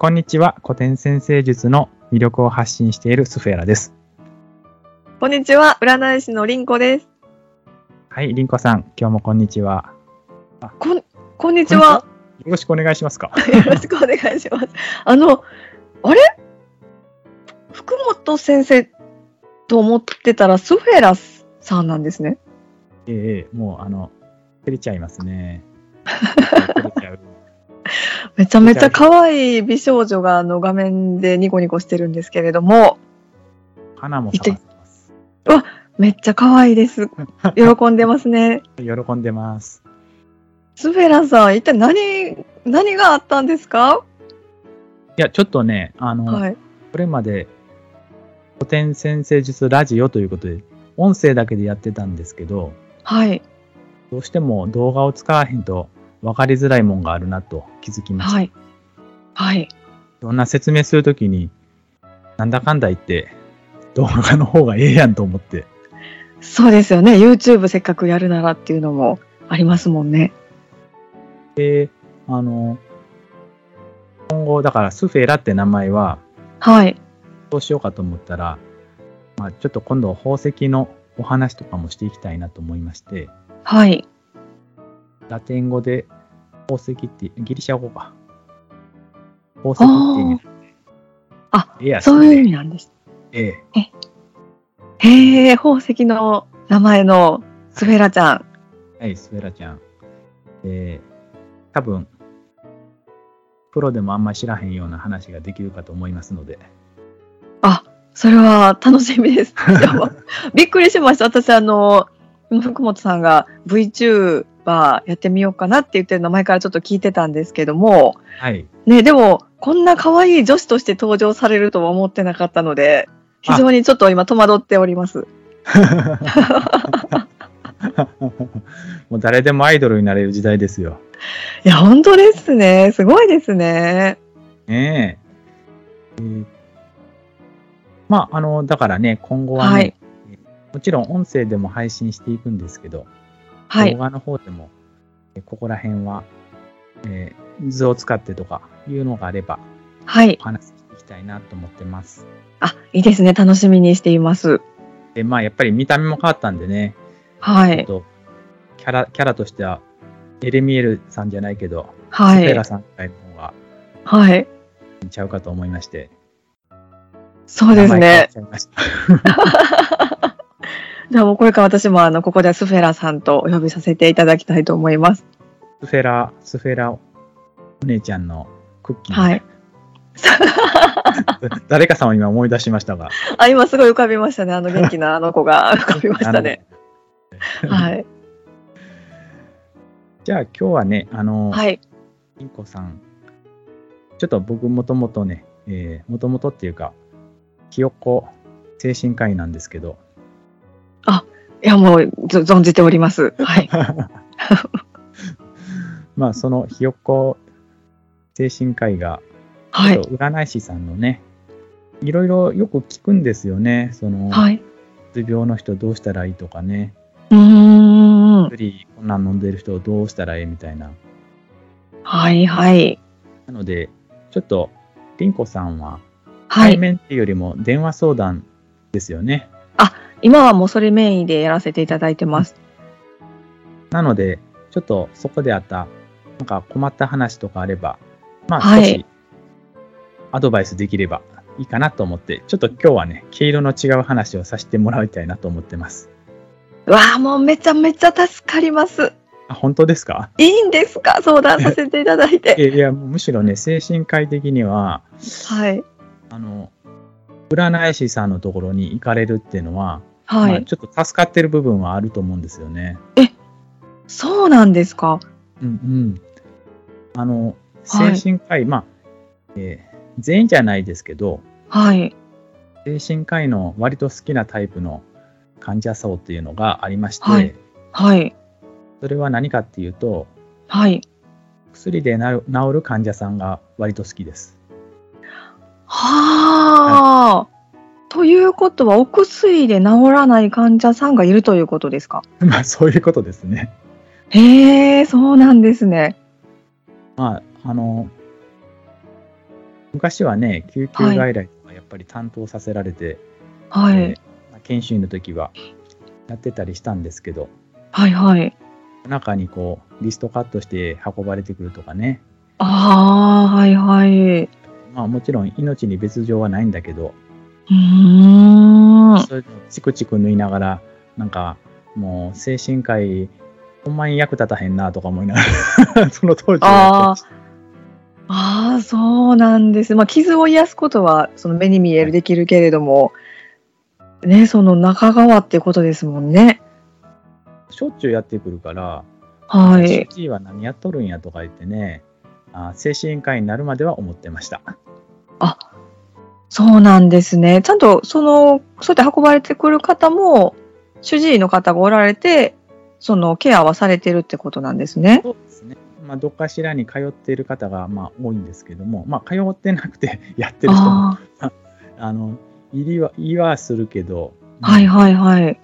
こんにちは。古典先生術の魅力を発信しているスフェラです。こんにちは、占い師のりんこです。はい、りんこさん、今日もこんにちは。こん、こんにちは。よろしくお願いしますか？よろしくお願いします。あの、あれ？福本先生と思ってたら、スフェラさんなんですね。ええもう、あの、照れちゃいますね。照れちゃう。めちゃめちゃ可愛い美少女があの画面でニコニコしてるんですけれども、花も咲かせます。めっちゃ可愛いです。喜んでますね。喜んでます。スフェラさん、一体何、何があったんですか？いや、ちょっとね、あの、はい。これまで、古典先生術ラジオということで、音声だけでやってたんですけど、はい。どうしても動画を使わへんと分かりづらいもんがあるなと気づきました。はい。はい。いろんな説明するときに、なんだかんだ言って、動画の方がええやんと思って。そうですよね。YouTube せっかくやるならっていうのもありますもんね。で、あの、今後、だからスフェラって名前は、はい。どうしようかと思ったら、まあ、ちょっと今度宝石のお話とかもしていきたいなと思いまして、はい。ラテン語で宝石って、ギリシャ語か。宝石って意味。あ、そういう意味味なんです。ええ。へえ、宝石の名前のスフェラちゃん。はい、スフェラちゃん。えー、多分、プロでもあんまり知らへんような話ができるかと思いますので。あ、それは楽しみです。びっくりしました。私、あの、福本さんが VTuber やってみようかなって言ってるの前からちょっと聞いてたんですけども、はい。ね、でも、こんな可愛い女子として登場されるとは思ってなかったので、非常にちょっと今戸惑っております。もう誰でもアイドルになれる時代ですよ。いや、本当ですね。すごいですね。ねえ。えーまあ、あの、だからね、今後はね、はいもちろん音声でも配信していくんですけど、はい動。画の方でも、えここら辺は、えー図を使ってとかいうのがあれば、はいお。話ししていきたいなと思ってます。あ、いいですね。楽しみにしています。で、まあ、やっぱり見た目も変わったんでね、はい。と、キャラ、キャラとしては、エレミエルさんじゃないけど、はいスペラ。さんの方がはい。ちゃうかと思いまして。そうですね。じゃあもうこれから私もあの、ここではスフェラさんとお呼びさせていただきたいと思います。スフェラ、スフェラお姉ちゃんのクッキー。はい。誰かさんを今思い出しましたが。あ、今すごい浮かびましたね。あの元気なあの子が 浮かびましたね。はい。じゃあ今日はね、あの、はい。インコさん、ちょっと僕もともとね、えー、もともとっていうか、ひよっこ精神科医なんですけど、いや、もう、ぞ存じております。はい。まあそのひよっこ精神科医が、はい。占い師さんのね、いろいろよく聞くんですよね。その、はい。うつ病の人どうしたらいいとかね、うーん。薬こんなん飲んでる人どうしたらいいみたいな。はい、はい。なので、ちょっと、りんこさんは、はい。対面っていうよりも電話相談ですよね。今はもうそれメインでやらせていただいてます。なので、ちょっとそこであった、なんか困った話とかあれば、まあはい少しアドバイスできればいいかなと思って、ちょっと今日はね、毛色の違う話をさせてもらいたいなと思ってます。わあ、もうめちゃめちゃ助かります。あ、本当ですか？いいんですか？相談させていただいて。いや、むしろね、精神科医的には、はい。あの、占い師さんのところに行かれるっていうのは、はい。まあちょっと助かってる部分はあると思うんですよね。そうなんですか？うんうん。あの、はい精神科医、まあ、えー全員じゃないですけど、はい。精神科医の割と好きなタイプの患者層っていうのがありまして、はいはい。それは何かっていうと、はい。薬で治る患者さんが割と好きです。はあ。ということは、お薬で治らない患者さんがいるということですか？まあ、そういうことですね。へえ、そうなんですね。まあ、あの、昔はね、救急外来とかやっぱり担当させられて、はい。えーまあ研修医の時はやってたりしたんですけど、はいはい。中にこう、リストカットして運ばれてくるとかね、ああ、はいはい。まあもちろん命に別状はないんだけど、うーん。チクチク縫いながら、なんかもう精神科医、ほんまに役立たへんなとか思いながら、その当時はあああ、そうなんです。まあ、傷を癒すことは、その目に見えるできるけれども、ね、その中側ってことですもんね。しょっちゅうやってくるから、はい。主治医は何やっとるんやとか言ってね、あ精神科医になるまでは思ってました。そうなんですね。ちゃんと、その、そうやって運ばれてくる方も、主治医の方がおられて、そのケアはされてるってことなんですね。そうですね。まあ、どっかしらに通っている方がまあ多いんですけども、まあ、通ってなくて やってる人も、あ あの、入りは、言いはするけど、あ、はいはいはい。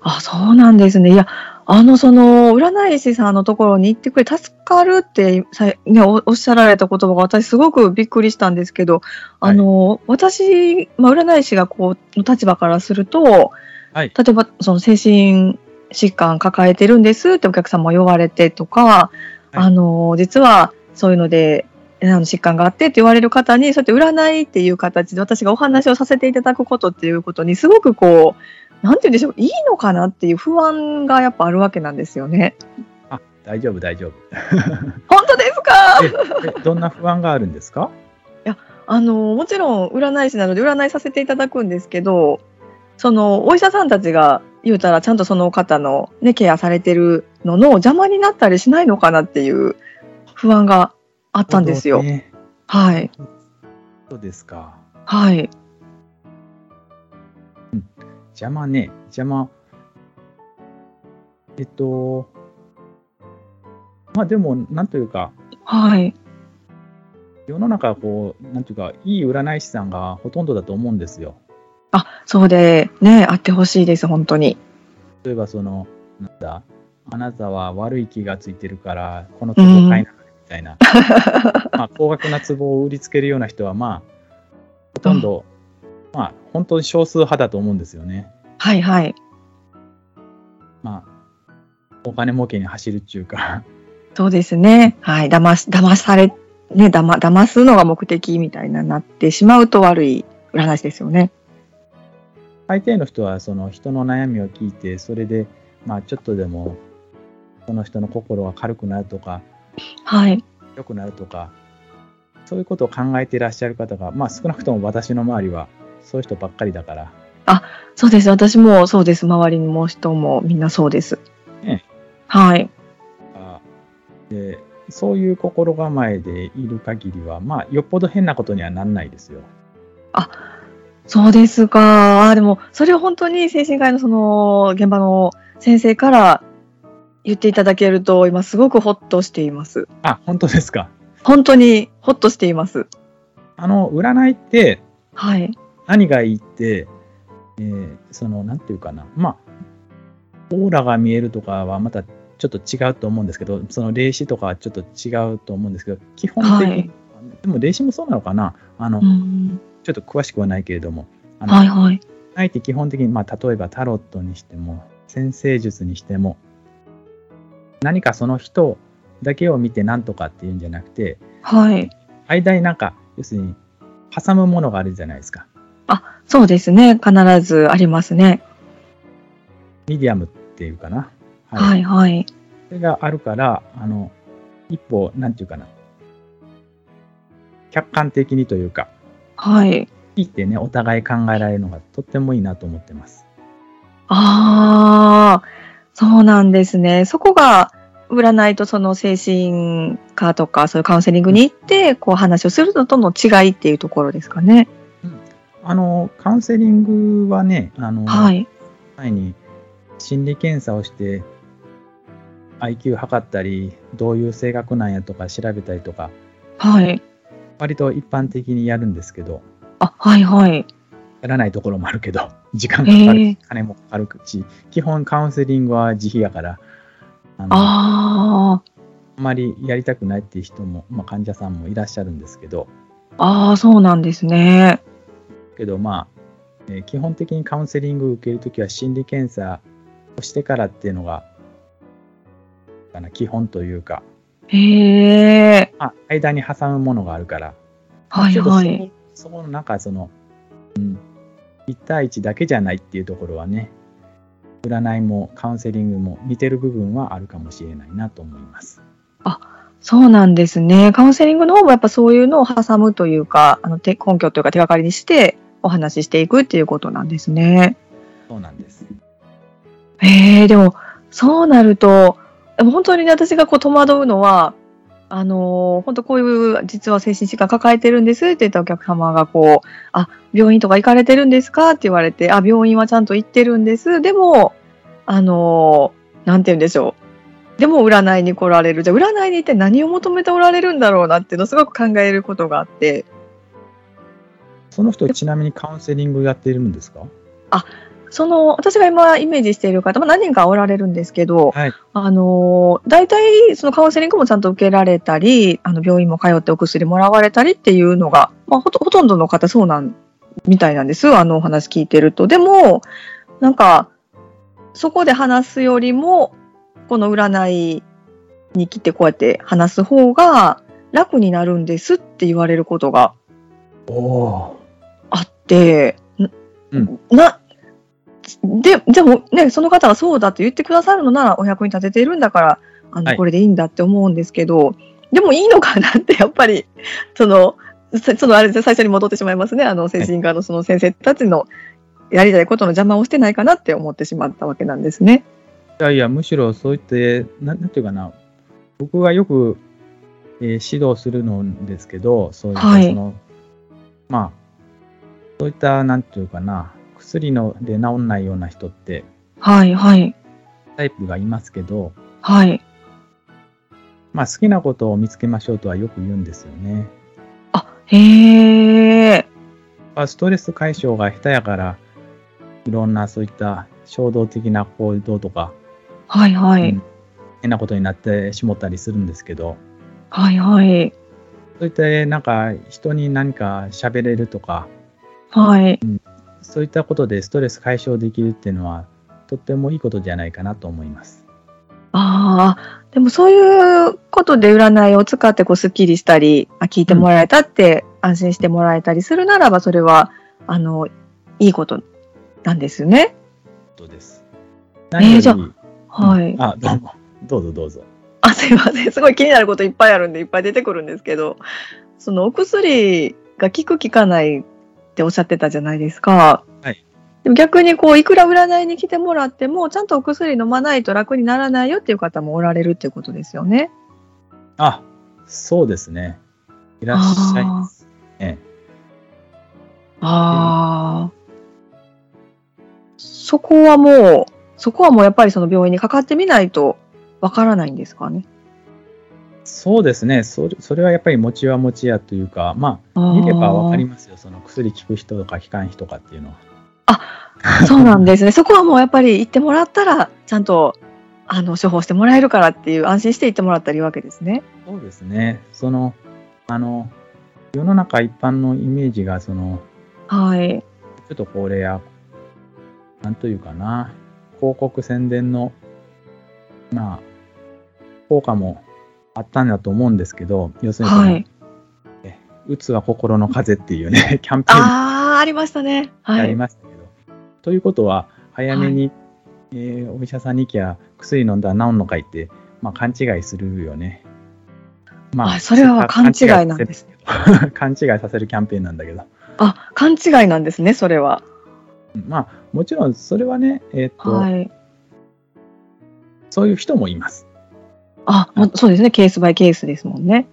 あ、そうなんですね。いや、あの、その、占い師さんのところに行ってくれ、助かるってさ、ね、おおっしゃられた言葉が私すごくびっくりしたんですけど、あの、私、まあ、占い師がこう、の立場からすると、はい。例えば、その精神疾患抱えてるんですってお客様言われてとか、あの、実はそういうので、あの疾患があってって言われる方に、そうやって占いっていう形で私がお話をさせていただくことっていうことに、すごくこう、なんて言うんでしょう、いいのかなっていう不安がやっぱあるわけなんですよね。あ、大丈夫、大丈夫。本当ですか？ええどんな不安があるんですか？あの、もちろん占い師なので占いさせていただくんですけど、そのお医者さんたちが言うたらちゃんとその方のね、ケアされてるのの邪魔になったりしないのかなっていう不安があったんですよ。ねはい。そうですか。はい。邪魔ね、邪魔。えっと、まあでも、なんというか、はい。世の中こう、なんていうか、いい占い師さんがほとんどだと思うんですよ。あ、そうで、ね、あってほしいです、本当に。例えばその、なんだ、あなたは悪い気がついてるから、この壺買いなさいみたいな、まあ、高額な壺を売りつけるような人は、まあ、ほとんど、まあ、本当に少数派だと思うんですよね。はいはい。まあ、お金儲けに走るっていうか、そうですね。はい。騙し、騙され、ね、騙、騙すのが目的みたいななってしまうと悪い占い師ですよね。大抵の人はその人の悩みを聞いて、それで、まあ、ちょっとでも、その人の心が軽くなるとか、はい。良くなるとか、そういうことを考えていらっしゃる方が、まあ、少なくとも私の周りは、そういう人ばっかりだから、そうです。私もそうです。周りにも人もみんなそうです。ねはい。あでそういう心構えでいる限りは、まあ、よっぽど変なことにはなんないですよ。そうですか。あーでも、それを本当に精神科医のその、現場の先生から言っていただけると、今すごくホッとしています。あ、本当ですか。本当にホッとしています。あの、占いってはい。何がいいって、えーその、なんていうかな、まあ、オーラが見えるとかはまたちょっと違うと思うんですけど、その霊視とかはちょっと違うと思うんですけど、基本的に、はいでも霊視もそうなのかなあの、うん。ちょっと詳しくはないけれども、あのはいはい。占いって基本的に、まあ、例えばタロットにしても、先生術にしても、何かその人だけを見て何とかっていうんじゃなくて、はい。間になんか、要するに、挟むものがあるじゃないですか。そうですね。必ずありますね。ミディアムっていうかな。はいはい。それがあるから、あの、一歩、なんていうかな。客観的にというか、はい。聞いてね、お互い考えられるのがとってもいいなと思ってます。ああ、そうなんですね。そこが、占いとその精神科とか、そういうカウンセリングに行って、こう話をするのとの違いっていうところですかね。あの、カウンセリングはね、あの、はい。前に心理検査をして IQ 測ったりどういう性格なんやとか調べたりとかはい。割と一般的にやるんですけどあ、はいはい。やらないところもあるけど 時間かかる金もかかるし基本カウンセリングは自費やからあのあああ、まりやりたくないっていう人も、まあ、患者さんもいらっしゃるんですけどああ、そうなんですね。けどまあ、えー基本的にカウンセリングを受けるときは心理検査をしてからっていうのがかな基本というか、へえ。まあ、間に挟むものがあるから、はいはい。そこのなんかその、うん、1対1だけじゃないっていうところはね占いもカウンセリングも似てる部分はあるかもしれないなと思います。そうなんですね。カウンセリングの方もやっぱそういうのを挟むというか、あの手根拠というか手がかりにしてお話ししていくっていうことなんですね。そうなんです。へえ、でも、そうなると、本当にね私がこう戸惑うのは、あのー本当こういう実は精神疾患抱えてるんですって言ったお客様がこう、あ、病院とか行かれてるんですかって言われて、あ、病院はちゃんと行ってるんです。でも、あのーなんて言うんでしょう。でも占いに来られる。じゃあ占いに行って何を求めておられるんだろうなっていうのをすごく考えることがあって、その人ちなみにカウンセリングやっているんですか？その、私が今イメージしている方、まあ、何人かおられるんですけど、はい。あのー大体そのカウンセリングもちゃんと受けられたり、あの病院も通ってお薬もらわれたりっていうのが、まあ、ほとほとんどの方そうなんみたいなんです。あのお話聞いてると。でも、なんか、そこで話すよりも、この占いに来てこうやって話す方が楽になるんですって言われることがうん。な、で、でもね、その方がそうだと言ってくださるのならお役に立てているんだから、あの、はい。これでいいんだって思うんですけど、でもいいのかなって、やっぱり、その、そそのあれで最初に戻ってしまいますね。あの、精神科のその先生たちのやりたいことの邪魔をしてないかなって思ってしまったわけなんですね。いやいや、むしろそういって、なんなんていうかな、僕がよく、えー指導するのですけど、そういったはい。その、まあ、そういった、なんていうかな、薬ので治んないような人ってはい、はい、タイプがいますけど、はい。まあ、好きなことを見つけましょうとはよく言うんですよね。あ、へえ。まあストレス解消が下手やから、いろんなそういった衝動的な行動とか、はい、はい、うん変なことになってしもったりするんですけど、はい、はい、そういったなんか人に何か喋れるとか、はい。そういったことでストレス解消できるっていうのは、とってもいいことじゃないかなと思います。ああ、でもそういうことで占いを使ってこうスッキリしたり、あ聞いてもらえたって安心してもらえたりするならば、それは、あの、いいことなんですよね。そうです。何よりじゃはい。あ、どうも。どうぞどうぞ。あ、すいません。すごい気になることいっぱいあるんで、いっぱい出てくるんですけど、そのお薬が効く効かないっておっしゃってたじゃないですか。はい。でも逆にこう、いくら占いに来てもらっても、ちゃんとお薬飲まないと楽にならないよっていう方もおられるっていうことですよね。あ、そうですね。いらっしゃいます。えああ。そこはもう、そこはもうやっぱりその病院にかかってみないとわからないんですかね。そうですねそれ。それはやっぱり餅は餅やというか、まあ見ればわかりますよ。その薬効く人とか効かん人とかっていうのは。そうなんですね。そこはもうやっぱり行ってもらったら、ちゃんと、あの、処方してもらえるからっていう、安心して行ってもらったらいいわけですね。そうですね。その、あの、世の中一般のイメージが、その、はい。ちょっとこれや、なんというかな、広告宣伝の、まあ、効果もあったんだと思うんですけど、要するにうつは心の風っていうね、キャンペーンああ、ありましたね。はありい。ましたけど、ということは、早めに、えーお医者さんに行きゃ、薬飲んだら治んのかいって、まあ、勘違いするよね。まあ、それは勘違いなんですね。す。勘違いさせるキャンペーンなんだけど。あ、勘違いなんですね、それは。まあ、もちろん、それはね、えーっと、はい。そういう人もいます。あ、もそうですね。ケースバイケースですもんね。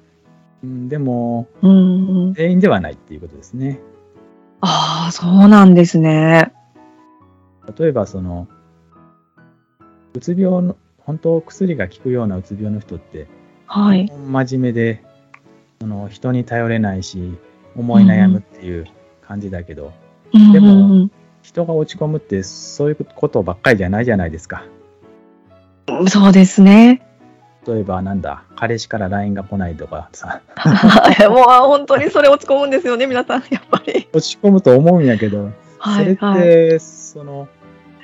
うんでも、うんうん。全員ではないっていうことですね。ああ、そうなんですね。例えば、その、うつ病の、本当薬が効くようなうつ病の人って、はい。真面目で、その人に頼れないし、思い悩むっていう感じだけど、でもうんうん人が落ち込むってそういうことばっかりじゃないじゃないですか。うんそうですね。例えばなんだ、彼氏から LINE が来ないとかさ、もう本当にそれ落ち込むんですよね、皆さん、やっぱり。落ち込むと思うんやけど、はい、それって、はい。その、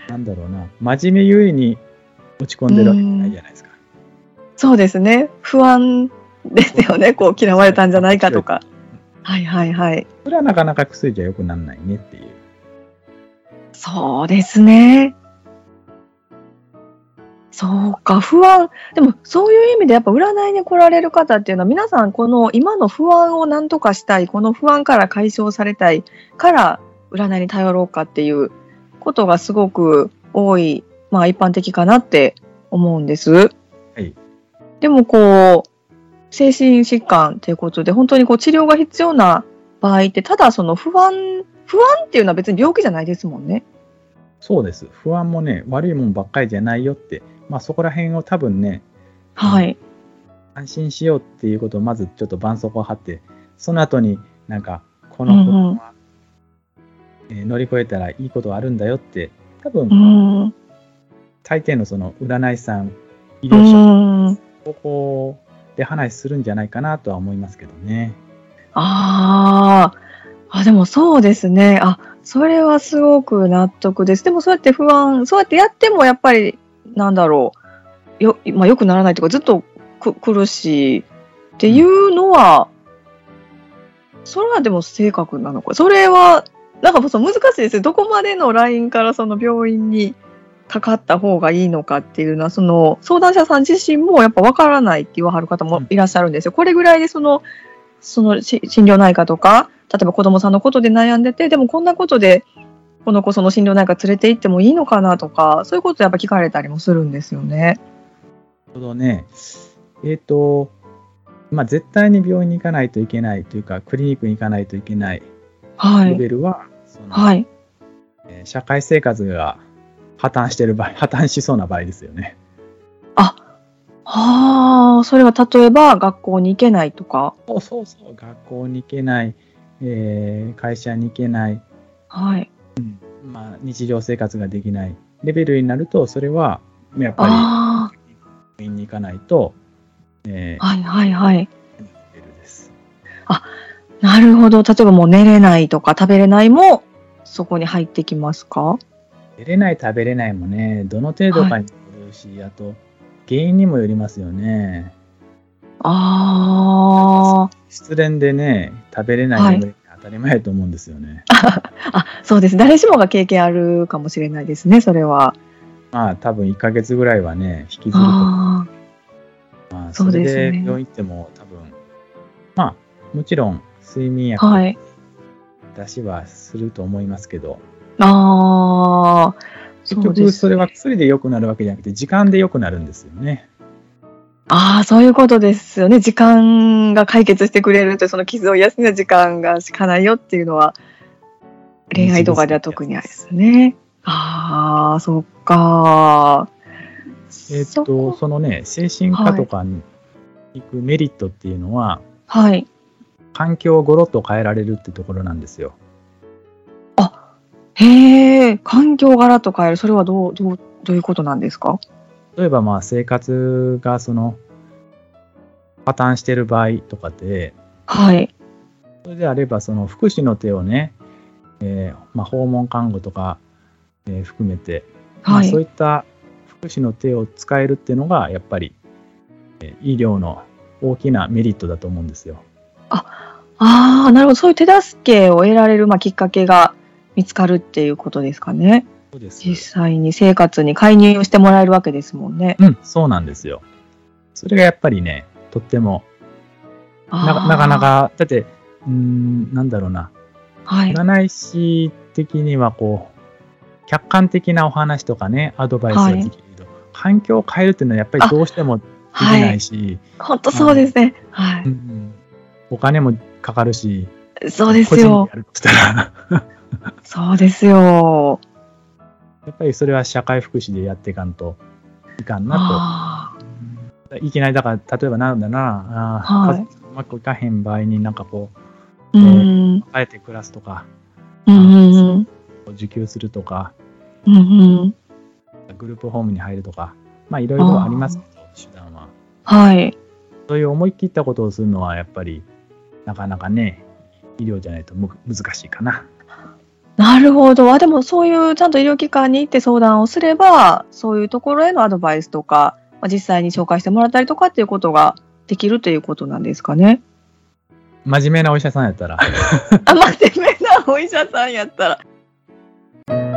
なんだろうな、真面目ゆえに落ち込んでるわけじゃないじゃないですか。そうですね。不安ですよね。こう嫌われたんじゃないかとか。はいはいはい。それはなかなか薬じゃ良くならないねっていう。そうですね。そうか、不安。でも、そういう意味でやっぱ占いに来られる方っていうのは、皆さんこの今の不安を何とかしたい、この不安から解消されたいから、占いに頼ろうかっていうことがすごく多い、まあ一般的かなって思うんです。はい。でもこう、精神疾患ということで、本当にこう治療が必要な場合って、ただその不安、不安っていうのは別に病気じゃないですもんね。そうです。不安もね、悪いもんばっかりじゃないよって、まあそこら辺を多分ね、はい。安心しようっていうことをまずちょっと絆創膏を貼って、その後になんか、この不安は、えー乗り越えたらいいことあるんだよって、多分、うん。大抵のその占い師さん、医う療者、ん。ここで話するんじゃないかなとは思いますけどね。ああ。あ、でもそうですね。あ、それはすごく納得です。でもそうやって不安、そうやってやってもやっぱり、なんだろう。よ、まあ、よくならないというか、ずっとく苦しいっていうのは、それはでも性格なのか。それは、なんかそう難しいですよ。どこまでのラインからその病院にかかった方がいいのかっていうのは、その相談者さん自身もやっぱわからないって言わはる方もいらっしゃるんですよ。これぐらいでその、そのし心療内科とか、例えば子供さんのことで悩んでて、でもこんなことで、この子その心療内科連れて行ってもいいのかなとか、そういうことやっぱ聞かれたりもするんですよね。ちょうどね、えっ、と、まあ、絶対に病院に行かないといけないというか、クリニックに行かないといけないはい。レベルは、はい。えー社会生活が破綻してる場合、破綻しそうな場合ですよね。ああ、それは例えば学校に行けないとか。そうそうそう、学校に行けない、えー会社に行けない、はい。まあ、日常生活ができないレベルになると、それはやっぱあり病院に行かないと、えあ、はいはいはい。ーレベルです。なるほど。例えばもう寝れないとか食べれないもそこに入ってきますか？寝れない、食べれないもね、どの程度かによるし、あと、原因にもよりますよね。あ失恋でね、食べれないはいたり前だと思うんですよね。あ。あ、そうです。誰しもが経験あるかもしれないですね、それは。まあ、多分1ヶ月ぐらいはね、引きずるとあまあ、それで病院行っても多分、まあ、もちろん睡眠あ。薬はい。出しはすると思いますけど、ああ。結局それは薬で良くなるわけじゃなくて、時間で良くなるんですよね。ああ、そういうことですよね。時間が解決してくれると、その傷を癒すには時間がしかないよっていうのは、恋愛とかでは特にあれですね。ああ、そっか。えっ、とそのね、精神科とかに行くメリットっていうのは、はい。環境をゴロッと変えられるってところなんですよ。へえ、環境柄と変える。それはどう、どう、どういうことなんですか？例えばまあ生活がその破綻してる場合とかで、はい。それであればその福祉の手をね、えーまあ、訪問看護とか、えー含めて、まあ、はいそういった福祉の手を使えるっていうのがやっぱり、えー医療の大きなメリットだと思うんですよ。ああ、なるほど。そういう手助けを得られる、まあ、きっかけが見つかるっていうことですかね。実際に生活に介入してもらえるわけですもんね。うん、そうなんですよ。それがやっぱりね、とってもなかなかな。か、だって、うーん、なんだろうな、はい。占い師的にはこう、客観的なお話とかね、アドバイスができるけど、環境を変えるっていうのはやっぱりどうしてもできなはいい。し、本当そうですね。はうんうんお金もかかるし、い。そうですよそうですよ。やっぱりそれは社会福祉でやっていかんといかんなあと。いきなり、だから、例えばなんだな、あーはい家族うまくいかへん場合になんかこーうあえて暮らすとか、うんうん受給するとか、うん。グループホームに入るとか、まあいろいろありますけど、手段は。はい。そういう思い切ったことをするのはやっぱりなかなかね、医療じゃないとむ難しいかな。なるほど。あ、でもそういうちゃんと医療機関に行って相談をすれば、そういうところへのアドバイスとか、まあ、実際に紹介してもらったりとかっていうことができるということなんですかね？真面目なお医者さんやったら、あ、真面目なお医者さんやったら。